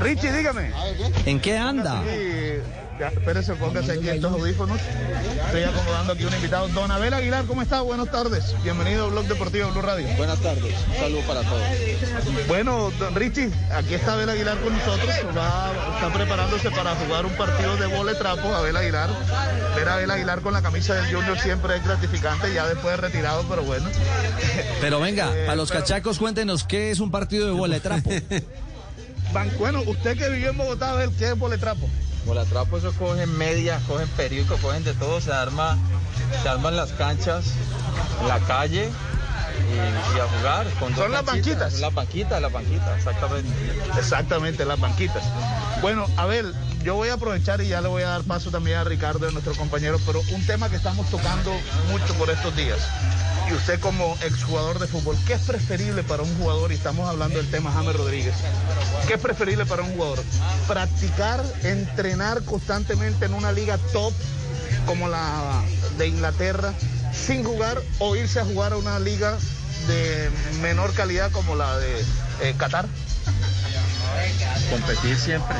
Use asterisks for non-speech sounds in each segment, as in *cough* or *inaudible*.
Richie, dígame. ¿En qué anda? Sí, ya, espérese, póngase aquí estos audífonos. Estoy acomodando aquí un invitado. Don Abel Aguilar, ¿cómo está? Buenas tardes. Bienvenido a Blog Deportivo Blue Radio. Buenas tardes. Un saludo para todos. Bueno, don Richie, aquí está Abel Aguilar con nosotros. Va, está preparándose para jugar un partido de vole trapo. Abel Aguilar. Ver a Abel Aguilar con la camisa del Junior siempre es gratificante, ya después de retirado, pero bueno. Pero venga, Eh, a los pero- cachacos cuéntenos qué es un partido de bola de trapo. *laughs* Bueno, usted que vivió en Bogotá, Abel, ¿qué es vole trapo? Con la trapo eso cogen medias, cogen periódico, cogen de todo, se arma, se arman las canchas, la calle y, y a jugar. Con ¿Son las banquitas? Las banquitas, las banquitas, exactamente. Exactamente, las banquitas. Bueno, Abel, yo voy a aprovechar y ya le voy a dar paso también a Ricardo, nuestro compañero, pero un tema que estamos tocando mucho por estos días. Y usted como exjugador de fútbol, ¿qué es preferible para un jugador? Y estamos hablando del tema James Rodríguez. ¿Qué es preferible para un jugador? Practicar, entrenar constantemente en una liga top como la de Inglaterra sin jugar o irse a jugar a una liga de menor calidad como la de eh, Qatar. Competir siempre.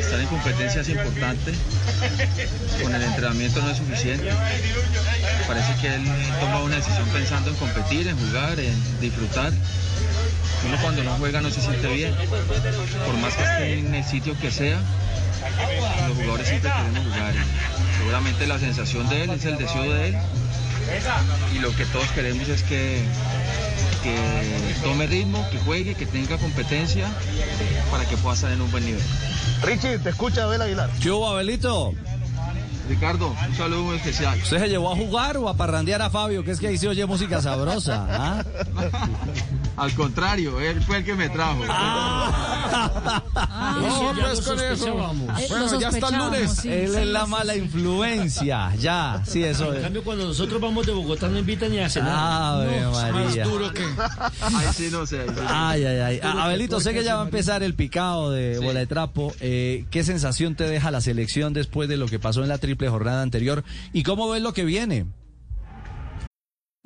Estar en competencia es importante. Con el entrenamiento no es suficiente. Parece que él toma una decisión pensando en competir, en jugar, en disfrutar. Uno cuando no juega no se siente bien. Por más que esté en el sitio que sea, los jugadores siempre queremos jugar. Y seguramente la sensación de él es el deseo de él. Y lo que todos queremos es que, que tome ritmo, que juegue, que tenga competencia para que pueda estar en un buen nivel. Richie, te escucha Abel Aguilar. ¿Qué hubo, Abelito? Ricardo, un saludo muy especial. ¿Usted se llevó a jugar o a parrandear a Fabio? Que es que ahí se oye música sabrosa. ¿ah? *laughs* Al contrario, él fue el que me trajo. No, pues con eso. Bueno, ya está el lunes. Él es la mala influencia. Ya, sí, eso En es. cambio, cuando nosotros vamos de Bogotá no invitan ni a cenar. Ave María. duro que. Ahí sí no sé. Ay, ay, ay. Abelito, sé que ya va a empezar el picado de Sí. bola de trapo. Eh, ¿Qué sensación te deja la selección después de lo que pasó en la triple jornada anterior? ¿Y cómo ves lo que viene?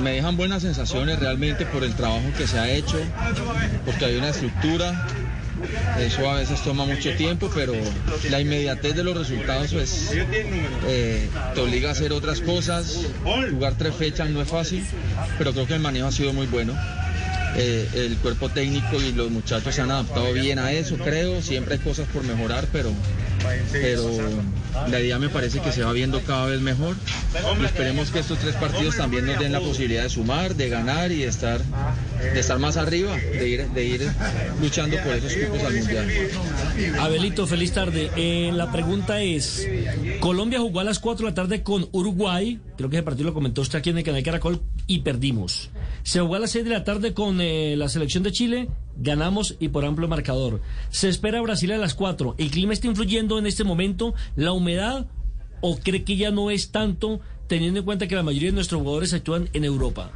Me dejan buenas sensaciones realmente por el trabajo que se ha hecho, porque hay una estructura. Eso a veces toma mucho tiempo, pero la inmediatez de los resultados pues, eh, te obliga a hacer otras cosas. Jugar tres fechas no es fácil, pero creo que el manejo ha sido muy bueno. Eh, el cuerpo técnico y los muchachos se han adaptado bien a eso, creo. Siempre hay cosas por mejorar, pero, pero la idea me parece que se va viendo cada vez mejor. Y esperemos que estos tres partidos también nos den la posibilidad de sumar, de ganar y de estar, de estar más arriba, de ir, de ir luchando por esos cupos al mundial. Abelito, feliz tarde. Eh, la pregunta es: Colombia jugó a las 4 de la tarde con Uruguay. Creo que ese partido lo comentó usted aquí en el canal Caracol y perdimos. Se jugó a las 6 de la tarde con eh, la selección de Chile. Ganamos y por amplio marcador. Se espera Brasil a las 4. ¿El clima está influyendo en este momento? ¿La humedad? ¿O cree que ya no es tanto, teniendo en cuenta que la mayoría de nuestros jugadores actúan en Europa?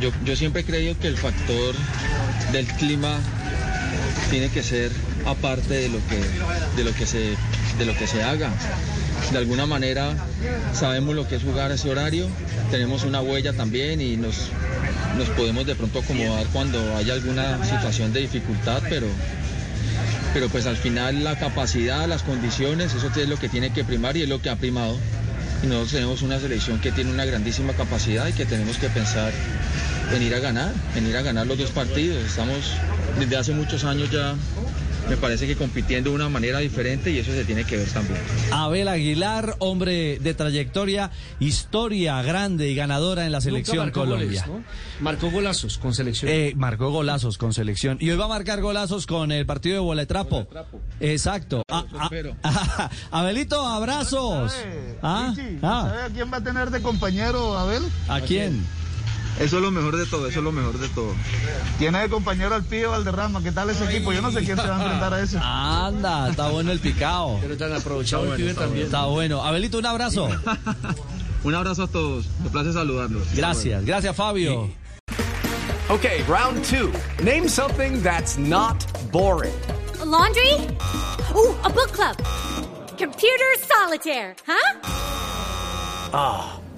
Yo, yo siempre he creído que el factor del clima tiene que ser aparte de lo que, de lo que, se, de lo que se haga. De alguna manera sabemos lo que es jugar a ese horario, tenemos una huella también y nos, nos podemos de pronto acomodar cuando haya alguna situación de dificultad, pero, pero pues al final la capacidad, las condiciones, eso es lo que tiene que primar y es lo que ha primado. Y nosotros tenemos una selección que tiene una grandísima capacidad y que tenemos que pensar en ir a ganar, en ir a ganar los dos partidos. Estamos desde hace muchos años ya me parece que compitiendo de una manera diferente y eso se tiene que ver también. Abel Aguilar, hombre de trayectoria, historia grande y ganadora en la selección marcó Colombia. goles, ¿no? Marcó golazos con selección. Eh, marcó golazos con selección. Y hoy va a marcar golazos con el partido de Boletrapo. Exacto. Ah, ah, ah, *laughs* Abelito, abrazos. ¿Sabe, Ah, ah, ¿sabe a quién va a tener de compañero, Abel? ¿A quién? Eso es lo mejor de todo, eso es lo mejor de todo. Tiene de compañero al Pío Valderrama. ¿Qué tal ese equipo? Yo no sé quién se va a enfrentar a ese. Anda, está bueno el picao. Pero tan aprovechado el pibe también. Está bueno. Abelito, un abrazo. *laughs* Un abrazo a todos, me place saludarlos. Gracias, gracias Fabio. Okay, round two. Name something that's not boring. A laundry? Ooh, a book club. Computer solitaire, huh?